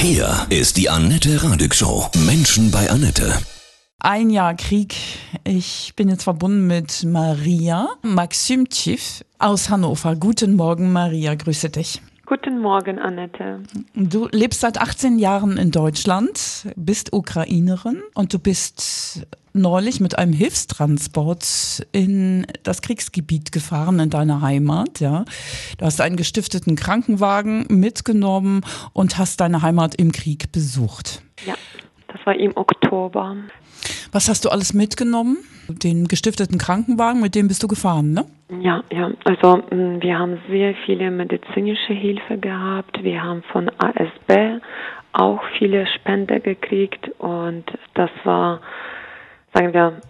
Hier ist die Annette Radig Show. Menschen bei Annette. Ein Jahr Krieg. Ich bin jetzt verbunden mit Maria Maximtschiff aus Hannover. Guten Morgen, Maria. Grüße dich. Guten Morgen, Annette. Du lebst seit 18 Jahren in Deutschland, bist Ukrainerin und du bist neulich mit einem Hilfstransport in das Kriegsgebiet gefahren, in deine Heimat, ja. Du hast einen gestifteten Krankenwagen mitgenommen und hast deine Heimat im Krieg besucht. Ja, das war im Oktober. Was hast du alles mitgenommen? Den gestifteten Krankenwagen, mit dem bist du gefahren, ne? Ja, ja. Also mm, wir haben sehr viele medizinische Hilfe gehabt. Wir haben von ASB auch viele Spende gekriegt und das war, sagen wir,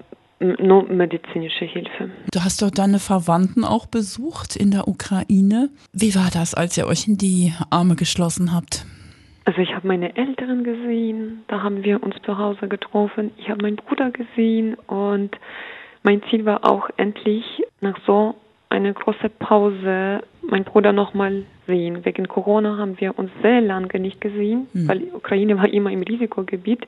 nur medizinische Hilfe. Du hast dort deine Verwandten auch besucht in der Ukraine. Wie war das, als ihr euch in die Arme geschlossen habt? Also ich habe meine Eltern gesehen, da haben wir uns zu Hause getroffen. Ich habe meinen Bruder gesehen und mein Ziel war auch endlich nach so einer großen Pause meinen Bruder nochmal sehen. Wegen Corona haben wir uns sehr lange nicht gesehen, mhm. weil die Ukraine war immer im Risikogebiet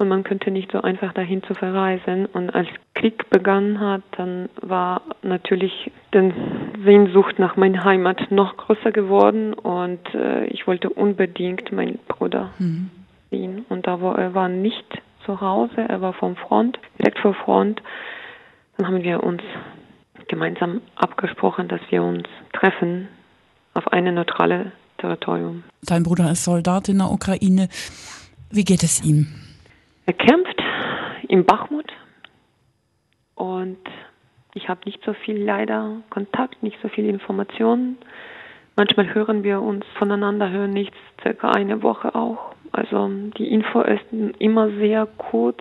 und man könnte nicht so einfach dahin zu verreisen. Und als Krieg begann hat, dann war natürlich die Sehnsucht nach meiner Heimat noch größer geworden und äh, ich wollte unbedingt meinen Bruder mhm. sehen. Und da war er war nicht zu Hause, er war vom Front, direkt vor Front. Dann haben wir uns gemeinsam abgesprochen, dass wir uns treffen auf eine neutrale Territorium. Dein Bruder ist Soldat in der Ukraine. Wie geht es ihm? Er kämpft im Bachmut und ich habe nicht so viel leider Kontakt, nicht so viel Informationen. Manchmal hören wir uns voneinander, hören nichts, circa eine Woche auch. Also die Info ist immer sehr kurz.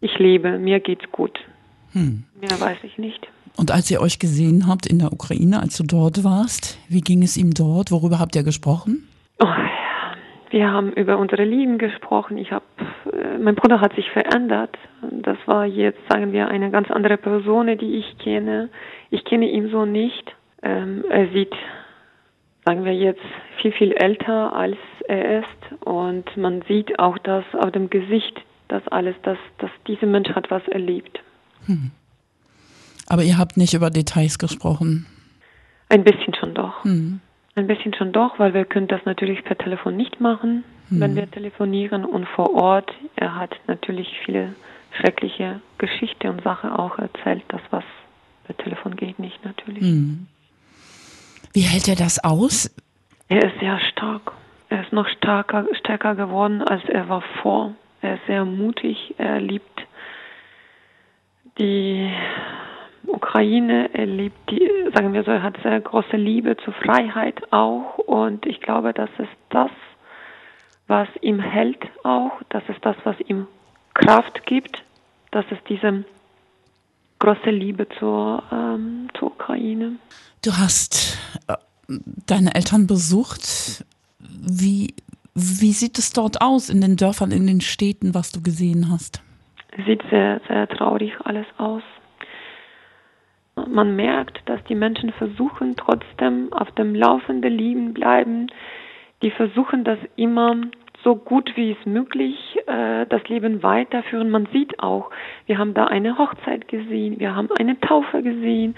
Ich lebe, mir geht's gut. Hm. Mehr weiß ich nicht. Und als ihr euch gesehen habt in der Ukraine, als du dort warst, wie ging es ihm dort? Worüber habt ihr gesprochen? Oh, wir haben über unsere Lieben gesprochen. Ich habe, mein Bruder hat sich verändert. Das war jetzt, sagen wir, eine ganz andere Person, die ich kenne. Ich kenne ihn so nicht. Ähm, er sieht, sagen wir jetzt, viel, viel älter als er ist. Und man sieht auch das auf dem Gesicht, das alles, dass, dass dieser Mensch hat was erlebt. Hm. Aber ihr habt nicht über Details gesprochen. Ein bisschen schon doch. Hm. Ein bisschen schon doch, weil wir können das natürlich per Telefon nicht machen, mhm. wenn wir telefonieren und vor Ort. Er hat natürlich viele schreckliche Geschichte und Sache auch erzählt. Das, was per Telefon geht, nicht natürlich. Mhm. Wie hält er das aus? Er ist sehr stark. Er ist noch stärker, stärker geworden, als er war vor. Er ist sehr mutig. Er liebt die Ukraine. Er liebt die, sagen wir so, er hat sehr große Liebe zur Freiheit auch. Und ich glaube, das ist das, was ihm hält auch. Das ist das, was ihm Kraft gibt. Das ist diese große Liebe zur, ähm, zur Ukraine. Du hast äh, deine Eltern besucht. Wie, wie sieht es dort aus in den Dörfern, in den Städten, was du gesehen hast? Sieht sehr, sehr traurig alles aus. Man merkt, dass die Menschen versuchen, trotzdem auf dem Laufenden liegen bleiben. Die versuchen das immer so gut wie es möglich, äh, das Leben weiterführen. Man sieht auch, wir haben da eine Hochzeit gesehen, wir haben eine Taufe gesehen,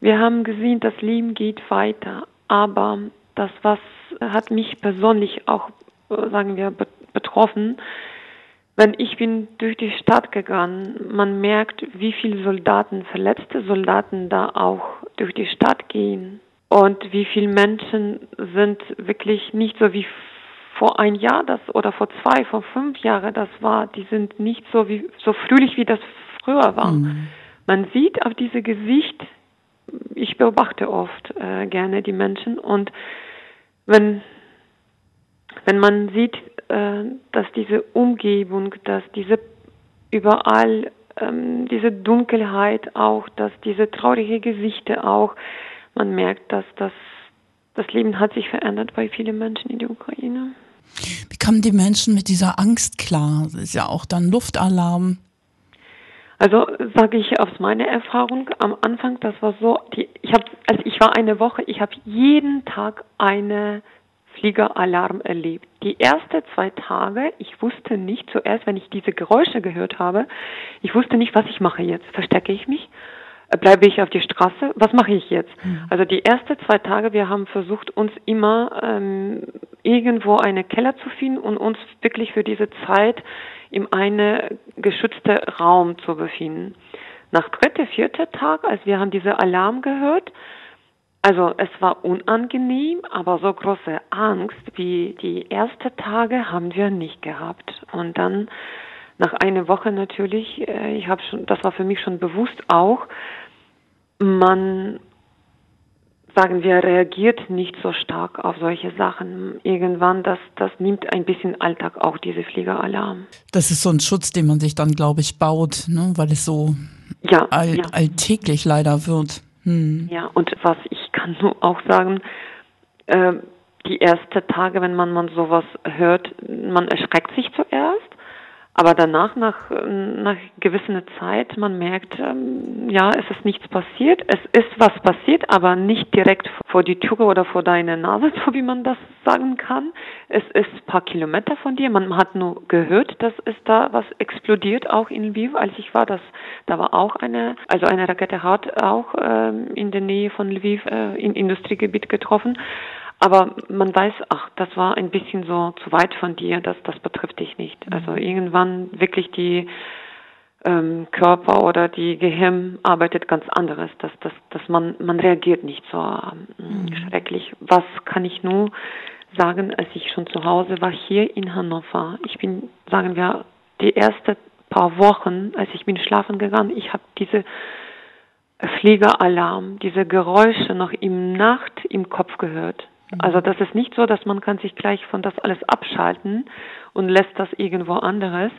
wir haben gesehen, das Leben geht weiter. Aber das, was hat mich persönlich auch, äh, sagen wir, betroffen, wenn ich bin durch die Stadt gegangen, man merkt, wie viele Soldaten, verletzte Soldaten da auch durch die Stadt gehen und wie viele Menschen sind wirklich nicht so wie vor ein Jahr das oder vor zwei, vor fünf Jahren das war, die sind nicht so wie so fröhlich wie das früher war. Mhm. Man sieht auf diese Gesicht, ich beobachte oft äh, gerne die Menschen und wenn wenn man sieht, äh, dass diese Umgebung, dass diese überall ähm, diese Dunkelheit auch, dass diese traurige Gesichter auch, man merkt, dass das, das Leben hat sich verändert bei vielen Menschen in der Ukraine. Wie kommen die Menschen mit dieser Angst klar? Das ist ja auch dann Luftalarm. Also sage ich aus meiner Erfahrung am Anfang, das war so, die, ich habe, also ich war eine Woche, ich habe jeden Tag eine Fliegeralarm erlebt. Die ersten zwei Tage, ich wusste nicht zuerst, wenn ich diese Geräusche gehört habe, ich wusste nicht, was ich mache jetzt. Verstecke ich mich? Bleibe ich auf die Straße? Was mache ich jetzt? Mhm. Also die ersten zwei Tage, wir haben versucht, uns immer ähm, irgendwo eine Keller zu finden und uns wirklich für diese Zeit in eine geschützte Raum zu befinden. Nach dritter, vierter Tag, als wir haben diese Alarm gehört, also es war unangenehm, aber so große Angst wie die ersten Tage haben wir nicht gehabt. Und dann nach einer Woche natürlich, äh, ich habe schon, das war für mich schon bewusst auch, man sagen wir, reagiert nicht so stark auf solche Sachen. Irgendwann, das, das nimmt ein bisschen Alltag auch, diese Fliegeralarm. Das ist so ein Schutz, den man sich dann, glaube ich, baut, ne? weil es so ja, all, ja. alltäglich leider wird. Hm. Ja, und was ich kann nur auch sagen, äh, die ersten Tage, wenn man, man sowas hört, man erschreckt sich zuerst aber danach, nach, nach gewisser Zeit, man merkt, ähm, ja, es ist nichts passiert. Es ist was passiert, aber nicht direkt vor die Tür oder vor deine Nase, so wie man das sagen kann. Es ist ein paar Kilometer von dir. Man hat nur gehört, dass es da was explodiert, auch in Lviv, als ich war. Das, da war auch eine, also eine Rakete hat auch ähm, in der Nähe von Lviv äh, im Industriegebiet getroffen. Aber man weiß, ach, das war ein bisschen so zu weit von dir, das, das betrifft dich nicht. Mhm. Also irgendwann wirklich die ähm, Körper oder die Gehirn arbeitet ganz anderes, dass, dass, dass man, man reagiert nicht so ähm, mhm. schrecklich. Was kann ich nur sagen, als ich schon zu Hause war, hier in Hannover. Ich bin, sagen wir, die ersten paar Wochen, als ich bin schlafen gegangen, ich habe diese Fliegeralarm, diese Geräusche noch im Nacht im Kopf gehört. Mhm. Also das ist nicht so, dass man kann sich gleich von das alles abschalten und lässt das irgendwo anderes.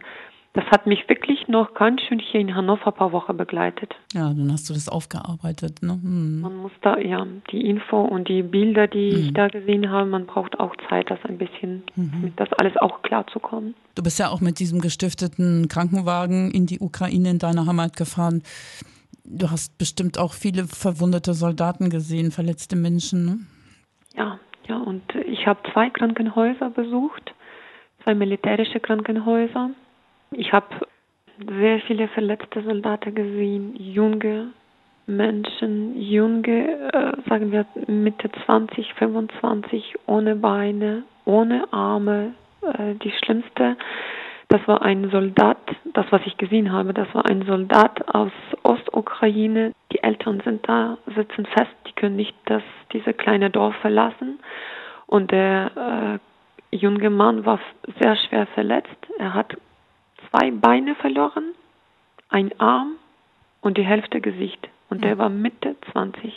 Das hat mich wirklich noch ganz schön hier in Hannover ein paar Wochen begleitet. Ja, dann hast du das aufgearbeitet. Ne? Hm. Man muss da, ja, die Info und die Bilder, die hm. ich da gesehen habe, man braucht auch Zeit, das ein bisschen, mhm. mit das alles auch klarzukommen. Du bist ja auch mit diesem gestifteten Krankenwagen in die Ukraine in deiner Heimat gefahren. Du hast bestimmt auch viele verwundete Soldaten gesehen, verletzte Menschen. Ne? Ja, ja, und ich habe zwei Krankenhäuser besucht, zwei militärische Krankenhäuser. Ich habe sehr viele verletzte Soldaten gesehen, junge Menschen, junge, äh, sagen wir Mitte 20, 25, ohne Beine, ohne Arme. Äh, die schlimmste das war ein Soldat, das was ich gesehen habe, das war ein Soldat aus Ostukraine. Die Eltern sind da, sitzen fest, die können nicht das, diese kleine Dorf verlassen. Und der äh, junge Mann war sehr schwer verletzt. Er hat zwei Beine verloren, ein Arm und die Hälfte Gesicht. Und der war Mitte 20.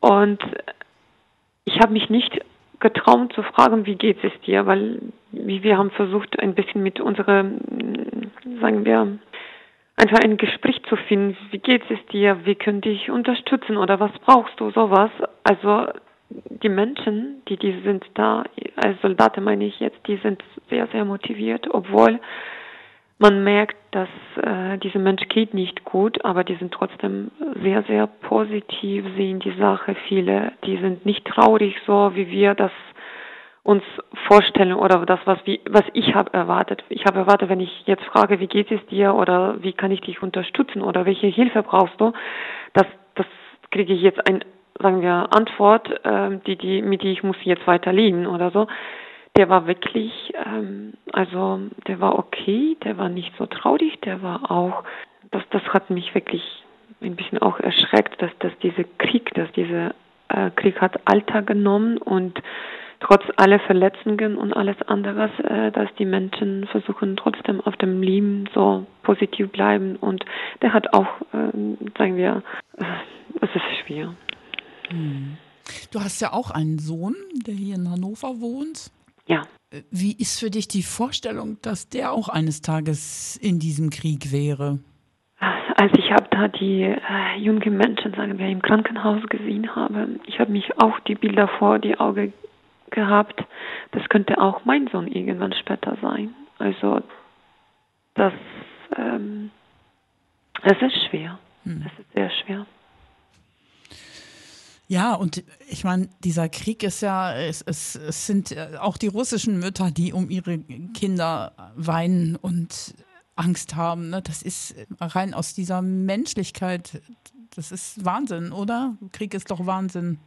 Und ich habe mich nicht getraut zu fragen, wie geht es dir, weil wir haben versucht, ein bisschen mit unserer, sagen wir, einfach ein Gespräch zu finden. Wie geht es dir? Wie können dich unterstützen oder was brauchst du? Sowas. Also die Menschen, die, die sind da, als Soldaten meine ich jetzt, die sind sehr, sehr motiviert, obwohl man merkt, dass äh, diesem Mensch geht nicht gut, aber die sind trotzdem sehr, sehr positiv, sehen die Sache. Viele, die sind nicht traurig so, wie wir das uns vorstellen oder das, was, wie, was ich habe erwartet. Ich habe erwartet, wenn ich jetzt frage, wie geht es dir oder wie kann ich dich unterstützen oder welche Hilfe brauchst du, das, das kriege ich jetzt ein, sagen wir, Antwort, äh, die, die, mit die ich muss jetzt weiter leben oder so der war wirklich, ähm, also der war okay, der war nicht so traurig, der war auch, das, das hat mich wirklich ein bisschen auch erschreckt, dass, dass dieser Krieg, dass dieser äh, Krieg hat Alter genommen und trotz aller Verletzungen und alles anderes, äh, dass die Menschen versuchen trotzdem auf dem Leben so positiv bleiben und der hat auch, äh, sagen wir, äh, es ist schwer. Hm. Du hast ja auch einen Sohn, der hier in Hannover wohnt. Ja. Wie ist für dich die Vorstellung, dass der auch eines Tages in diesem Krieg wäre? Als ich habe da die äh, jungen Menschen, sagen wir, im Krankenhaus gesehen habe, ich habe mich auch die Bilder vor die Augen gehabt. Das könnte auch mein Sohn irgendwann später sein. Also das, ähm, es ist schwer. Hm. Es ist sehr schwer. Ja, und ich meine, dieser Krieg ist ja, es, es, es sind äh, auch die russischen Mütter, die um ihre Kinder weinen und Angst haben. Ne? Das ist rein aus dieser Menschlichkeit, das ist Wahnsinn, oder? Krieg ist doch Wahnsinn.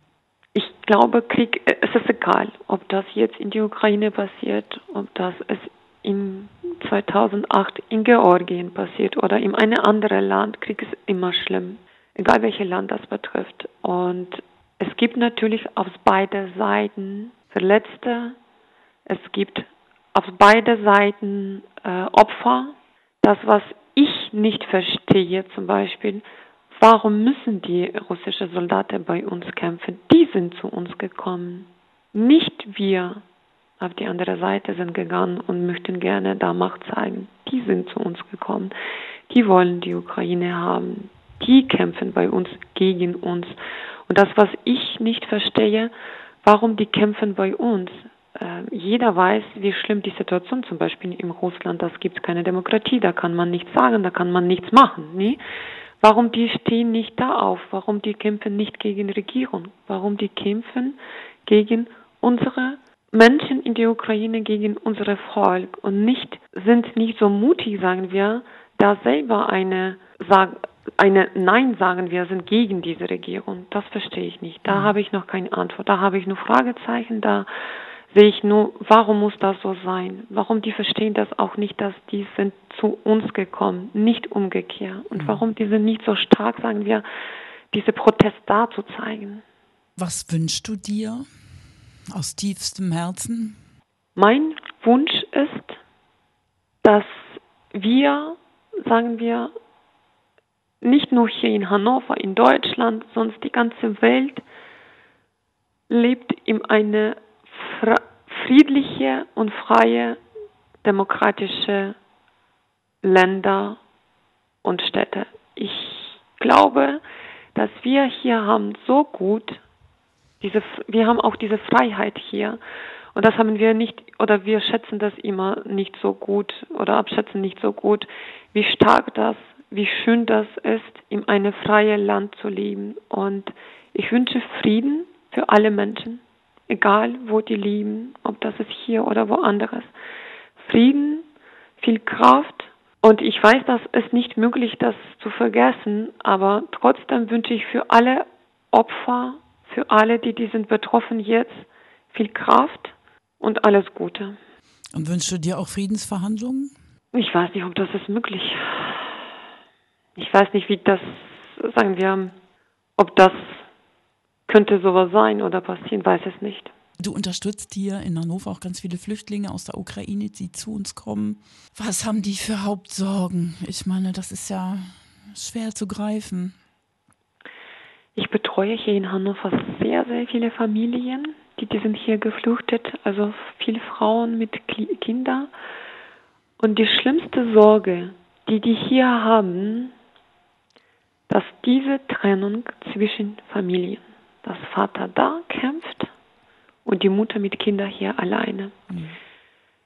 Ich glaube, Krieg, äh, es ist egal, ob das jetzt in die Ukraine passiert, ob das es in 2008 in Georgien passiert oder in einem anderen Land. Krieg ist immer schlimm, egal welches Land das betrifft. Und es gibt natürlich auf beide Seiten Verletzte, es gibt auf beide Seiten äh, Opfer. Das, was ich nicht verstehe, zum Beispiel, warum müssen die russischen Soldaten bei uns kämpfen? Die sind zu uns gekommen, nicht wir auf die andere Seite sind gegangen und möchten gerne da Macht zeigen. Die sind zu uns gekommen. Die wollen die Ukraine haben. Die kämpfen bei uns gegen uns. Und das, was ich nicht verstehe, warum die kämpfen bei uns. Äh, jeder weiß, wie schlimm die Situation zum Beispiel in Russland, das gibt keine Demokratie, da kann man nichts sagen, da kann man nichts machen. Nie? Warum die stehen nicht da auf? Warum die kämpfen nicht gegen Regierung? Warum die kämpfen gegen unsere Menschen in der Ukraine, gegen unser Volk und nicht sind nicht so mutig, sagen wir, da selber eine sagen eine Nein sagen wir sind gegen diese Regierung. Das verstehe ich nicht. Da mhm. habe ich noch keine Antwort. Da habe ich nur Fragezeichen. Da sehe ich nur, warum muss das so sein? Warum die verstehen das auch nicht, dass die sind zu uns gekommen, nicht umgekehrt. Und mhm. warum die sind nicht so stark, sagen wir, diese Protest da zu zeigen. Was wünschst du dir aus tiefstem Herzen? Mein Wunsch ist, dass wir, sagen wir, nicht nur hier in Hannover, in Deutschland, sonst die ganze Welt lebt in eine friedliche und freie demokratische Länder und Städte. Ich glaube, dass wir hier haben so gut diese, wir haben auch diese Freiheit hier. Und das haben wir nicht, oder wir schätzen das immer nicht so gut oder abschätzen nicht so gut, wie stark das wie schön das ist, in einem freien Land zu leben. Und ich wünsche Frieden für alle Menschen, egal wo die leben, ob das ist hier oder woanders. Frieden, viel Kraft. Und ich weiß, das ist nicht möglich, das zu vergessen, aber trotzdem wünsche ich für alle Opfer, für alle, die, die sind betroffen jetzt, viel Kraft und alles Gute. Und wünschst du dir auch Friedensverhandlungen? Ich weiß nicht, ob das ist möglich ich weiß nicht, wie das, sagen wir, ob das könnte sowas sein oder passieren, weiß es nicht. Du unterstützt hier in Hannover auch ganz viele Flüchtlinge aus der Ukraine, die zu uns kommen. Was haben die für Hauptsorgen? Ich meine, das ist ja schwer zu greifen. Ich betreue hier in Hannover sehr, sehr viele Familien, die, die sind hier geflüchtet, also viele Frauen mit Kindern. Und die schlimmste Sorge, die die hier haben, dass diese Trennung zwischen Familien, dass Vater da kämpft und die Mutter mit Kindern hier alleine. Mhm.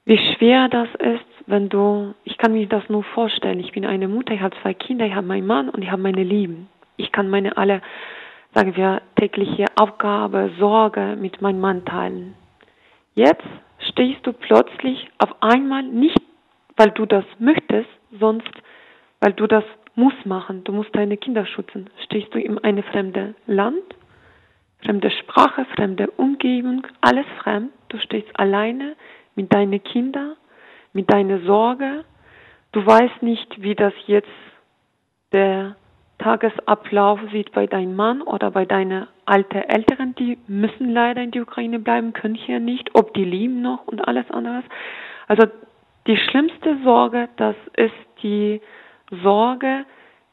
Wie schwer das ist, wenn du, ich kann mir das nur vorstellen, ich bin eine Mutter, ich habe zwei Kinder, ich habe meinen Mann und ich habe meine Lieben. Ich kann meine alle, sagen wir, tägliche Aufgabe, Sorge mit meinem Mann teilen. Jetzt stehst du plötzlich auf einmal nicht, weil du das möchtest, sonst weil du das muss machen. Du musst deine Kinder schützen. Stehst du in einem fremden Land, fremde Sprache, fremde Umgebung, alles fremd. Du stehst alleine mit deinen Kindern, mit deiner Sorge. Du weißt nicht, wie das jetzt der Tagesablauf sieht bei deinem Mann oder bei deinen alten Älteren, die müssen leider in die Ukraine bleiben, können hier nicht, ob die lieben noch und alles anderes. Also die schlimmste Sorge, das ist die Sorge,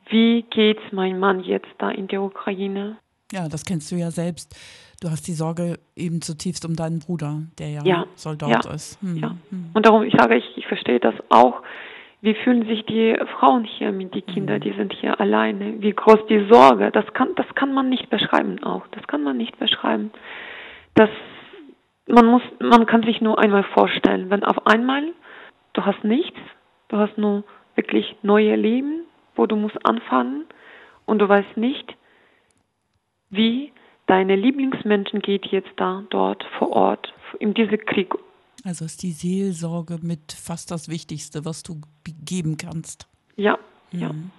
wie geht mein Mann jetzt da in der Ukraine? Ja, das kennst du ja selbst. Du hast die Sorge eben zutiefst um deinen Bruder, der ja, ja Soldat ja, ist. Hm, ja. Hm. Und darum, ich sage, ich, ich verstehe das auch. Wie fühlen sich die Frauen hier mit den Kindern, die sind hier alleine? Wie groß die Sorge? Das kann, das kann man nicht beschreiben auch. Das kann man nicht beschreiben. Das, man muss, man kann sich nur einmal vorstellen, wenn auf einmal du hast nichts, du hast nur wirklich neue Leben, wo du musst anfangen und du weißt nicht, wie deine Lieblingsmenschen geht jetzt da, dort, vor Ort, in diesem Krieg. Also ist die Seelsorge mit fast das Wichtigste, was du geben kannst. Ja, ja. Mhm.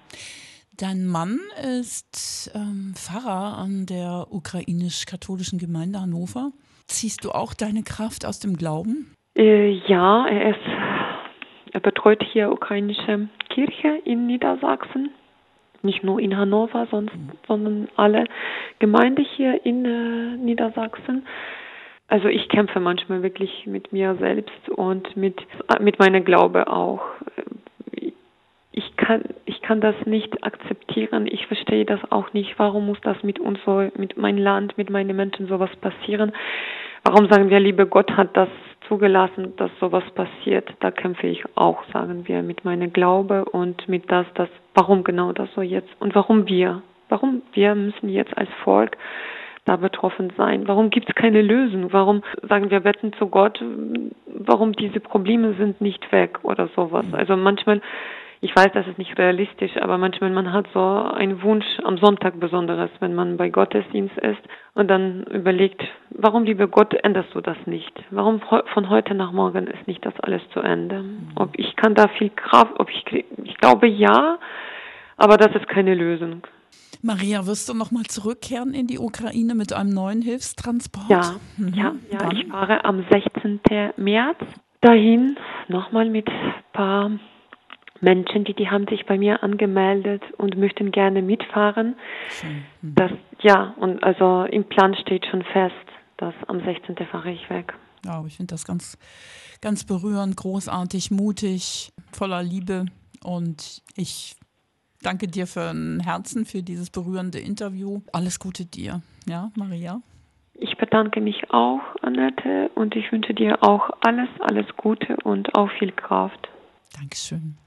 Dein Mann ist ähm, Pfarrer an der ukrainisch-katholischen Gemeinde Hannover. Ziehst du auch deine Kraft aus dem Glauben? Äh, ja, er ist, er betreut hier ukrainische Kirche in Niedersachsen. Nicht nur in Hannover, sonst, sondern alle Gemeinden hier in äh, Niedersachsen. Also ich kämpfe manchmal wirklich mit mir selbst und mit, mit meiner Glaube auch ich kann, ich kann das nicht akzeptieren. Ich verstehe das auch nicht. Warum muss das mit uns so, mit meinem Land, mit meinen Menschen sowas passieren? Warum sagen wir, liebe Gott hat das zugelassen, dass sowas passiert? Da kämpfe ich auch, sagen wir, mit meinem Glaube und mit das, das, warum genau das so jetzt und warum wir? Warum wir müssen jetzt als Volk da betroffen sein? Warum gibt es keine Lösung? Warum sagen wir beten zu Gott? Warum diese Probleme sind nicht weg oder sowas? Also manchmal ich weiß, das ist nicht realistisch, aber manchmal man hat so einen Wunsch am Sonntag besonderes, wenn man bei Gottesdienst ist und dann überlegt, warum, liebe Gott, änderst du das nicht? Warum von heute nach morgen ist nicht das alles zu Ende? Mhm. Ob ich kann da viel Kraft, ob ich, ich glaube ja, aber das ist keine Lösung. Maria, wirst du nochmal zurückkehren in die Ukraine mit einem neuen Hilfstransport? Ja, mhm. ja, ja. Ich fahre am 16. März dahin, nochmal mit ein paar Menschen, die, die haben sich bei mir angemeldet und möchten gerne mitfahren. Mhm. Das, ja, und also im Plan steht schon fest, dass am 16. fahre ich weg. Ja, ich finde das ganz, ganz berührend, großartig, mutig, voller Liebe. Und ich danke dir für ein Herzen, für dieses berührende Interview. Alles Gute dir, ja, Maria. Ich bedanke mich auch, Annette, und ich wünsche dir auch alles, alles Gute und auch viel Kraft. Dankeschön.